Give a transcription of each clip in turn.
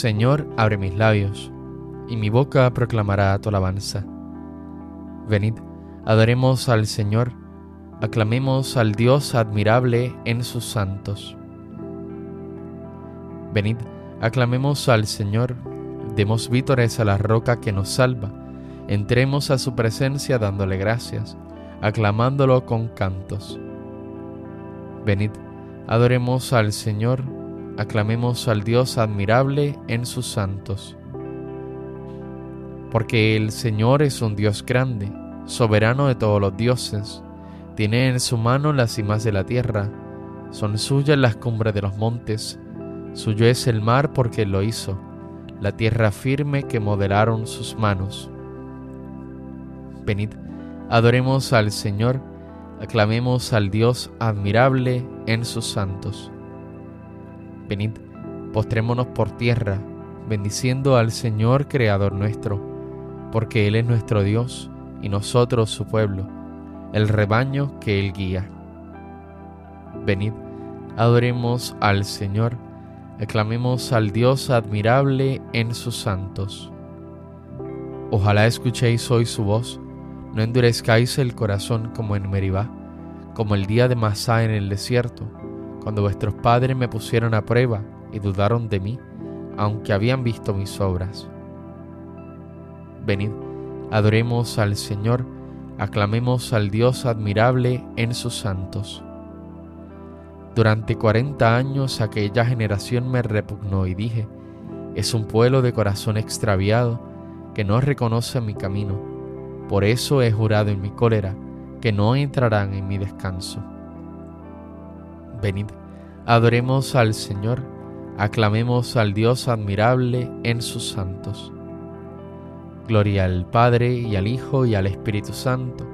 Señor, abre mis labios, y mi boca proclamará tu alabanza. Venid, adoremos al Señor, aclamemos al Dios admirable en sus santos. Venid, aclamemos al Señor, demos vítores a la roca que nos salva, entremos a su presencia dándole gracias, aclamándolo con cantos. Venid, adoremos al Señor, aclamemos al Dios admirable en sus santos. Porque el Señor es un Dios grande, soberano de todos los dioses, tiene en su mano las cimas de la tierra, son suyas las cumbres de los montes, suyo es el mar porque lo hizo, la tierra firme que modelaron sus manos. Venid, adoremos al Señor, aclamemos al Dios admirable en sus santos. Venid, postrémonos por tierra, bendiciendo al Señor Creador nuestro, porque Él es nuestro Dios y nosotros su pueblo, el rebaño que Él guía. Venid, adoremos al Señor, aclamemos al Dios admirable en sus santos. Ojalá escuchéis hoy su voz, no endurezcáis el corazón como en Meribá, como el día de Masá en el desierto, cuando vuestros padres me pusieron a prueba y dudaron de mí, aunque habían visto mis obras. Venid, adoremos al Señor, aclamemos al Dios admirable en sus santos. Durante cuarenta años aquella generación me repugnó y dije, es un pueblo de corazón extraviado que no reconoce mi camino. Por eso he jurado en mi cólera que no entrarán en mi descanso. Venid, adoremos al Señor, aclamemos al Dios admirable en sus santos. Gloria al Padre y al Hijo y al Espíritu Santo,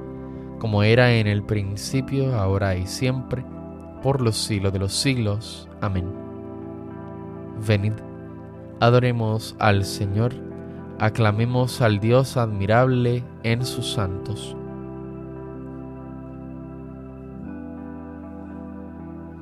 como era en el principio, ahora y siempre, por los siglos de los siglos. Amén. Venid, adoremos al Señor, aclamemos al Dios admirable en sus santos.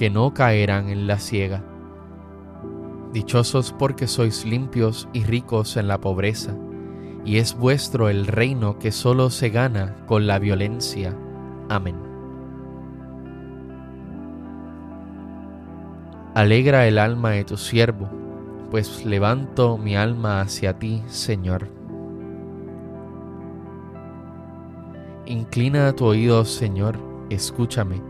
que no caerán en la ciega. Dichosos porque sois limpios y ricos en la pobreza, y es vuestro el reino que solo se gana con la violencia. Amén. Alegra el alma de tu siervo, pues levanto mi alma hacia ti, Señor. Inclina tu oído, Señor, escúchame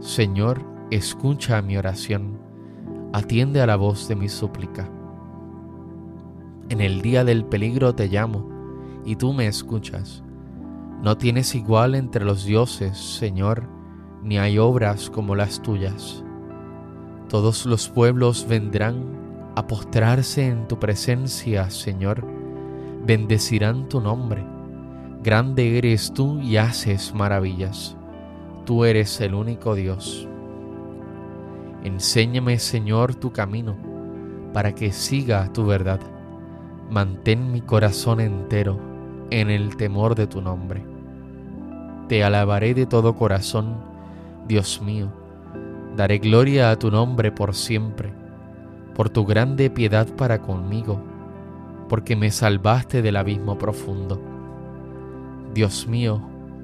Señor, escucha mi oración, atiende a la voz de mi súplica. En el día del peligro te llamo, y tú me escuchas. No tienes igual entre los dioses, Señor, ni hay obras como las tuyas. Todos los pueblos vendrán a postrarse en tu presencia, Señor, bendecirán tu nombre. Grande eres tú y haces maravillas. Tú eres el único Dios. Enséñame, Señor, tu camino, para que siga tu verdad. Mantén mi corazón entero en el temor de tu nombre. Te alabaré de todo corazón, Dios mío. Daré gloria a tu nombre por siempre, por tu grande piedad para conmigo, porque me salvaste del abismo profundo. Dios mío,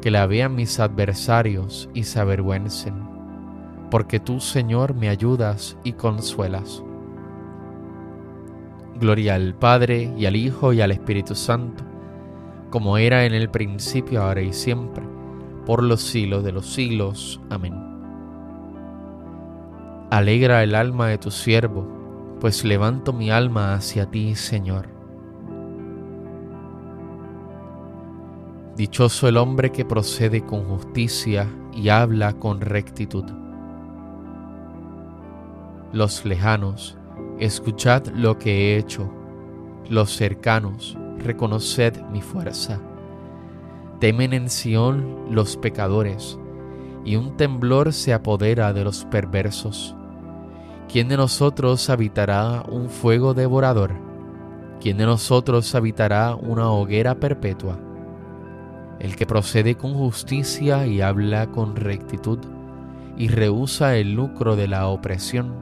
que la vean mis adversarios y se avergüencen, porque tú, Señor, me ayudas y consuelas. Gloria al Padre y al Hijo y al Espíritu Santo, como era en el principio, ahora y siempre, por los siglos de los siglos. Amén. Alegra el alma de tu siervo, pues levanto mi alma hacia ti, Señor. Dichoso el hombre que procede con justicia y habla con rectitud. Los lejanos, escuchad lo que he hecho. Los cercanos, reconoced mi fuerza. Temen en Sión los pecadores, y un temblor se apodera de los perversos. ¿Quién de nosotros habitará un fuego devorador? ¿Quién de nosotros habitará una hoguera perpetua? El que procede con justicia y habla con rectitud, y rehúsa el lucro de la opresión.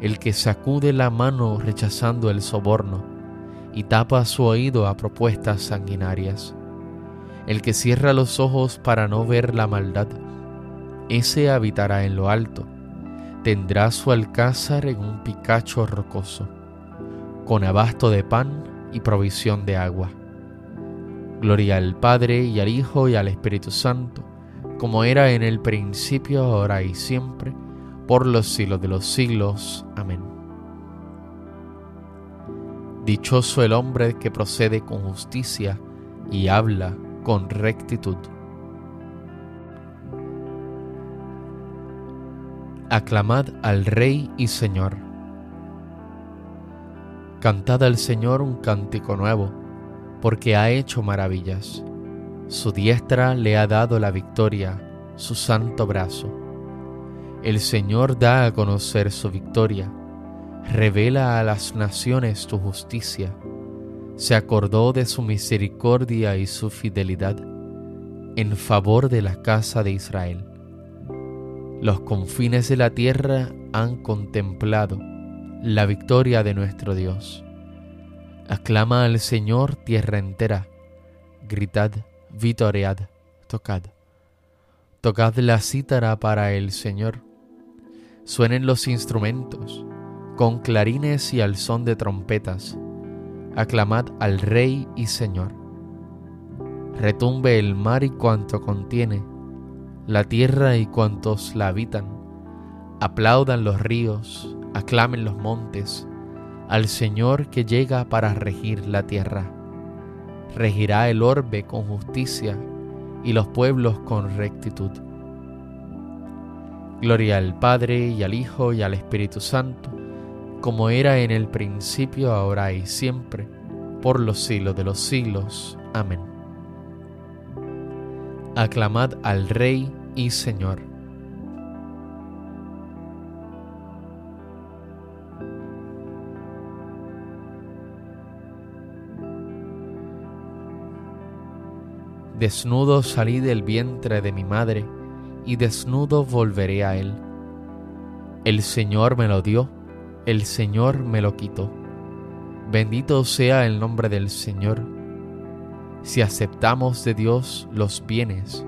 El que sacude la mano rechazando el soborno y tapa su oído a propuestas sanguinarias, el que cierra los ojos para no ver la maldad, ese habitará en lo alto, tendrá su alcázar en un picacho rocoso, con abasto de pan y provisión de agua. Gloria al Padre y al Hijo y al Espíritu Santo, como era en el principio, ahora y siempre, por los siglos de los siglos. Amén. Dichoso el hombre que procede con justicia y habla con rectitud. Aclamad al Rey y Señor. Cantad al Señor un cántico nuevo, porque ha hecho maravillas. Su diestra le ha dado la victoria, su santo brazo el Señor da a conocer su victoria, revela a las naciones tu justicia, se acordó de su misericordia y su fidelidad en favor de la casa de Israel. Los confines de la tierra han contemplado la victoria de nuestro Dios. Aclama al Señor tierra entera, gritad, vitoread, tocad. Tocad la cítara para el Señor Suenen los instrumentos, con clarines y al son de trompetas. Aclamad al Rey y Señor. Retumbe el mar y cuanto contiene, la tierra y cuantos la habitan. Aplaudan los ríos, aclamen los montes, al Señor que llega para regir la tierra. Regirá el orbe con justicia y los pueblos con rectitud. Gloria al Padre y al Hijo y al Espíritu Santo, como era en el principio, ahora y siempre, por los siglos de los siglos. Amén. Aclamad al Rey y Señor. Desnudo salí del vientre de mi madre, y desnudo volveré a él. El Señor me lo dio, el Señor me lo quitó. Bendito sea el nombre del Señor. Si aceptamos de Dios los bienes,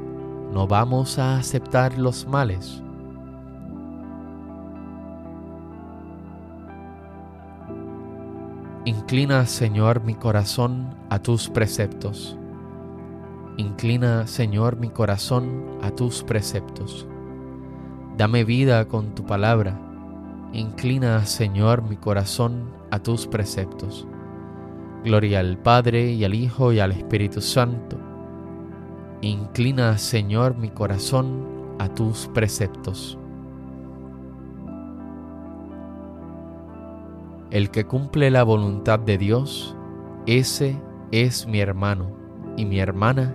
no vamos a aceptar los males. Inclina, Señor, mi corazón a tus preceptos. Inclina, Señor, mi corazón a tus preceptos. Dame vida con tu palabra. Inclina, Señor, mi corazón a tus preceptos. Gloria al Padre y al Hijo y al Espíritu Santo. Inclina, Señor, mi corazón a tus preceptos. El que cumple la voluntad de Dios, ese es mi hermano y mi hermana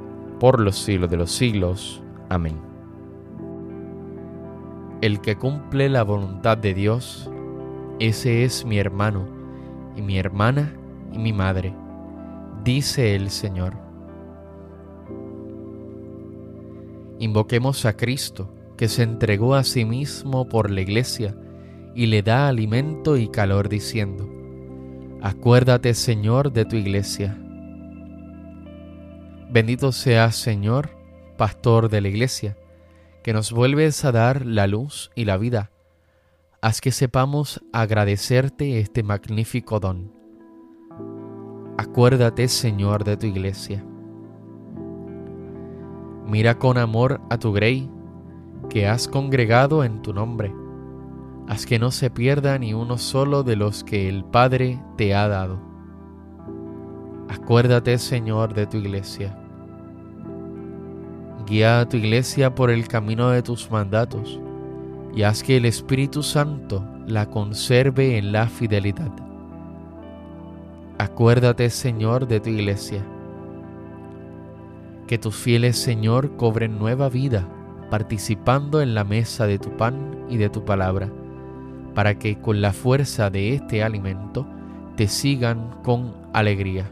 por los siglos de los siglos. Amén. El que cumple la voluntad de Dios, ese es mi hermano y mi hermana y mi madre, dice el Señor. Invoquemos a Cristo, que se entregó a sí mismo por la iglesia y le da alimento y calor diciendo, Acuérdate Señor de tu iglesia Bendito seas, Señor, Pastor de la Iglesia, que nos vuelves a dar la luz y la vida. Haz que sepamos agradecerte este magnífico don. Acuérdate, Señor, de tu Iglesia. Mira con amor a tu grey, que has congregado en tu nombre. Haz que no se pierda ni uno solo de los que el Padre te ha dado. Acuérdate, Señor, de tu iglesia. Guía a tu iglesia por el camino de tus mandatos y haz que el Espíritu Santo la conserve en la fidelidad. Acuérdate, Señor, de tu iglesia. Que tus fieles, Señor, cobren nueva vida participando en la mesa de tu pan y de tu palabra, para que con la fuerza de este alimento te sigan con alegría.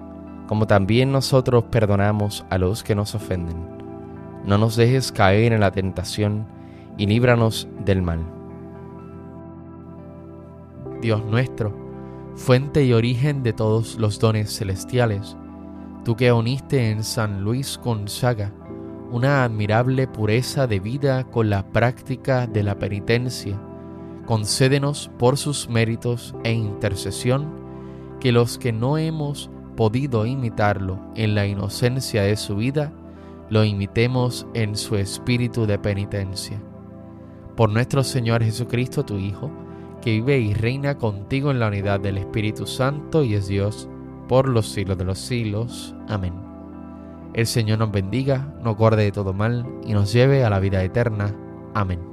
como también nosotros perdonamos a los que nos ofenden. No nos dejes caer en la tentación y líbranos del mal. Dios nuestro, fuente y origen de todos los dones celestiales, tú que uniste en San Luis Gonzaga una admirable pureza de vida con la práctica de la penitencia, concédenos por sus méritos e intercesión que los que no hemos podido imitarlo en la inocencia de su vida, lo imitemos en su espíritu de penitencia. Por nuestro Señor Jesucristo, tu Hijo, que vive y reina contigo en la unidad del Espíritu Santo y es Dios por los siglos de los siglos. Amén. El Señor nos bendiga, nos guarde de todo mal y nos lleve a la vida eterna. Amén.